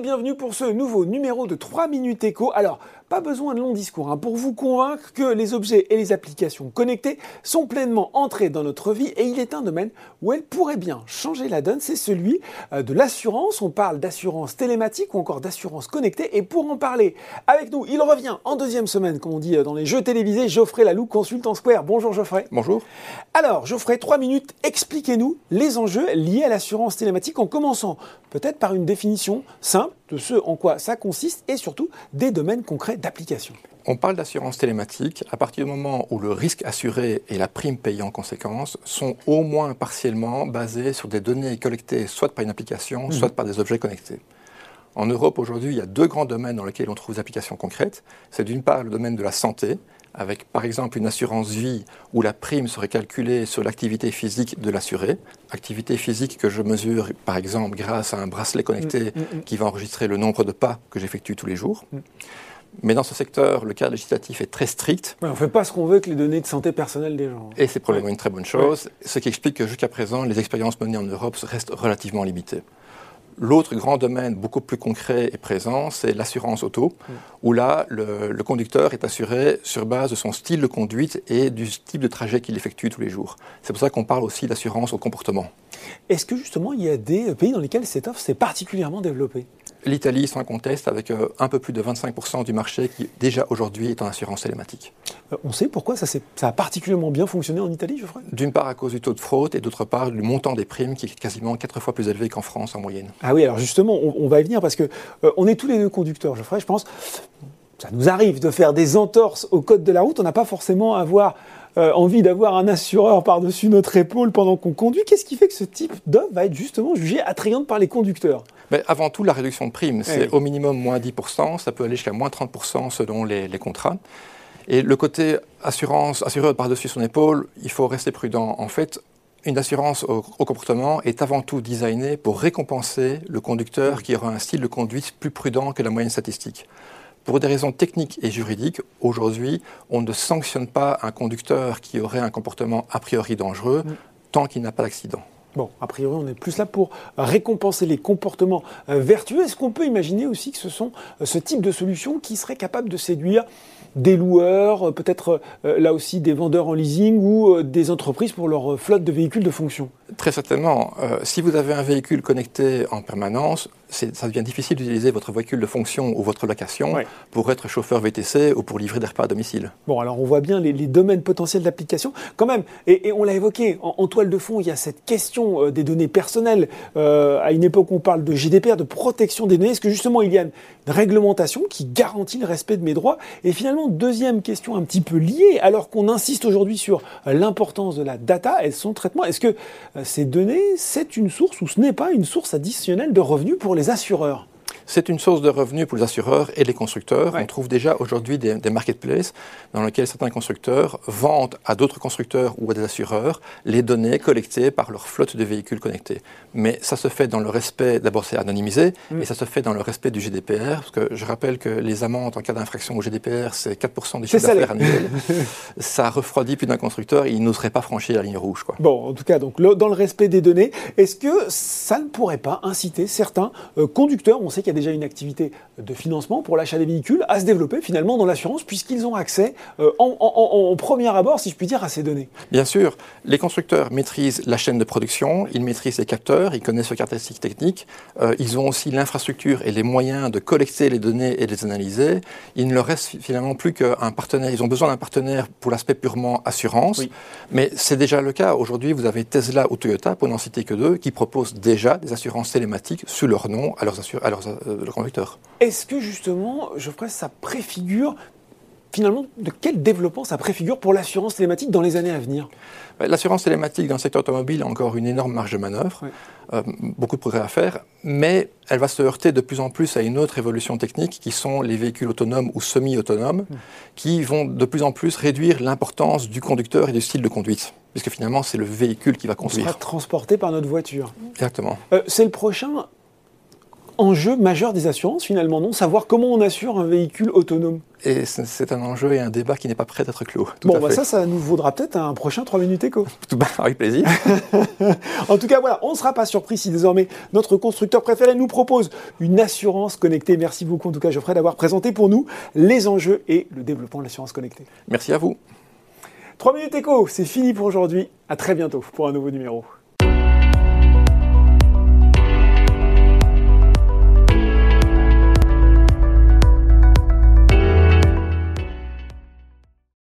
bienvenue pour ce nouveau numéro de 3 minutes écho. Alors, pas besoin de long discours hein, pour vous convaincre que les objets et les applications connectées sont pleinement entrés dans notre vie et il est un domaine où elles pourraient bien changer la donne, c'est celui euh, de l'assurance. On parle d'assurance télématique ou encore d'assurance connectée et pour en parler avec nous, il revient en deuxième semaine, comme on dit euh, dans les jeux télévisés, Geoffrey Lalou, consultant Square. Bonjour Geoffrey. Bonjour. Alors, Geoffrey, 3 minutes, expliquez-nous les enjeux liés à l'assurance télématique en commençant peut-être par une définition simple de ce en quoi ça consiste et surtout des domaines concrets d'application. On parle d'assurance télématique à partir du moment où le risque assuré et la prime payée en conséquence sont au moins partiellement basés sur des données collectées soit par une application, mhm. soit par des objets connectés. En Europe, aujourd'hui, il y a deux grands domaines dans lesquels on trouve des applications concrètes. C'est d'une part le domaine de la santé, avec par exemple une assurance vie où la prime serait calculée sur l'activité physique de l'assuré, activité physique que je mesure par exemple grâce à un bracelet connecté mm, mm, mm. qui va enregistrer le nombre de pas que j'effectue tous les jours. Mais dans ce secteur, le cadre législatif est très strict. on ne fait pas ce qu'on veut avec les données de santé personnelle des gens. Et c'est probablement une très bonne chose, ce qui explique que jusqu'à présent, les expériences menées en Europe restent relativement limitées. L'autre grand domaine beaucoup plus concret et présent, c'est l'assurance auto, où là, le, conducteur est assuré sur base de son style de conduite et du type de trajet qu'il effectue tous les jours. C'est pour ça qu'on parle aussi d'assurance au comportement. Est-ce que justement, il y a des pays dans lesquels cette offre s'est particulièrement développée? L'Italie, sans conteste, avec euh, un peu plus de 25% du marché qui déjà aujourd'hui est en assurance télématique. Euh, on sait pourquoi ça, ça, a particulièrement bien fonctionné en Italie, Geoffrey D'une part à cause du taux de fraude et d'autre part du montant des primes qui est quasiment quatre fois plus élevé qu'en France en moyenne. Ah oui, alors justement, on, va y venir parce que euh, on est tous les deux conducteurs, Geoffrey, je pense. Ça nous arrive de faire des entorses au code de la route. On n'a pas forcément avoir euh, envie d'avoir un assureur par-dessus notre épaule pendant qu'on conduit. Qu'est-ce qui fait que ce type d'offre va être justement jugé attrayante par les conducteurs? Mais Avant tout, la réduction de prime, c'est au minimum moins 10%, ça peut aller jusqu'à moins 30% selon les, contrats. Et le côté assurance, assureur par-dessus son épaule, il faut rester prudent. En fait, une assurance au, comportement est avant tout designée pour récompenser le conducteur qui aura un style de conduite plus prudent que la moyenne statistique. Pour des raisons techniques et juridiques, aujourd'hui, on ne sanctionne pas un conducteur qui aurait un comportement a priori dangereux mm. tant qu'il n'a pas d'accident. Bon, a priori, on est plus là pour récompenser les comportements euh, vertueux. Est-ce qu'on peut imaginer aussi que ce sont euh, ce type de solutions qui seraient capables de séduire des loueurs, euh, peut-être là aussi des vendeurs en leasing ou des entreprises pour leur flotte de véhicules de fonction? Très certainement. si vous avez un véhicule connecté en permanence, ça devient difficile d'utiliser votre véhicule de fonction ou votre location pour être chauffeur VTC ou pour livrer des repas à domicile. Bon, alors on voit bien les, domaines potentiels d'application. Quand même, et, on l'a évoqué, en, toile de fond, il y a cette question euh, des données personnelles. Euh, à une époque, on parle de GDPR, de protection des données. Est-ce que justement, il y a une réglementation qui garantit le respect de mes droits? Et finalement, deuxième question un petit peu liée, alors qu'on insiste aujourd'hui sur l'importance de la data et son traitement, est-ce que euh, ces données, c'est une source ou ce n'est pas une source additionnelle de revenus pour les assureurs c'est une source de revenus pour les assureurs et les constructeurs. On trouve déjà aujourd'hui des, marketplaces dans lesquels certains constructeurs vendent à d'autres constructeurs ou à des assureurs les données collectées par leur flotte de véhicules connectés. Mais ça se fait dans le respect, d'abord c'est anonymisé, mm. et ça se fait dans le respect du GDPR, parce que je rappelle que les amendes en cas d'infraction au GDPR, c'est 4% du chiffre d'affaires annuel. ça refroidit plus d'un constructeur, il n'oserait pas franchir la ligne rouge. Quoi. Bon, en tout cas, donc, dans le respect des données, est-ce que ça ne pourrait pas inciter certains euh, conducteurs, on sait qu'il y a déjà une activité de financement pour l'achat des véhicules à se développer finalement dans l'assurance puisqu'ils ont accès euh, en, premier abord, si je puis dire, à ces données. Bien sûr, les constructeurs maîtrisent la chaîne de production, ils maîtrisent les capteurs, ils connaissent leurs caractéristiques techniques, euh, ils ont aussi l'infrastructure et les moyens de collecter les données et de les analyser. Il ne leur reste finalement plus qu'un partenaire. Ils ont besoin d'un partenaire pour l'aspect purement assurance, mais c'est déjà le cas. Aujourd'hui, vous avez Tesla ou Toyota, pour n'en citer que deux, qui proposent déjà des assurances télématiques sous leur nom à leurs, à leurs le conducteur. Est-ce que justement, je ferais ça préfigure finalement, de quel développement ça préfigure pour l'assurance télématique dans les années à venir? Bah, L'assurance télématique dans le secteur automobile a encore une énorme marge de manœuvre, euh, beaucoup de progrès à faire, mais elle va se heurter de plus en plus à une autre évolution technique qui sont les véhicules autonomes ou semi-autonomes, hmm. qui vont de plus en plus réduire l'importance du conducteur et du style de conduite puisque finalement c'est le véhicule qui va conduire. On sera transporté par notre voiture. Exactement. Euh, c'est le prochain enjeu majeur des assurances finalement, non? Savoir comment on assure un véhicule autonome. Et c'est un enjeu et un débat qui n'est pas prêt d'être clos. bon, bah ça, ça nous vaudra peut-être un prochain 3 minutes éco. Avec plaisir. en tout cas, voilà, on ne sera pas surpris si désormais notre constructeur préféré nous propose une assurance connectée. Merci beaucoup en tout cas Geoffrey d'avoir présenté pour nous les enjeux et le développement de l'assurance connectée. Merci à vous. 3 minutes éco, c'est fini pour aujourd'hui. À très bientôt pour un nouveau numéro.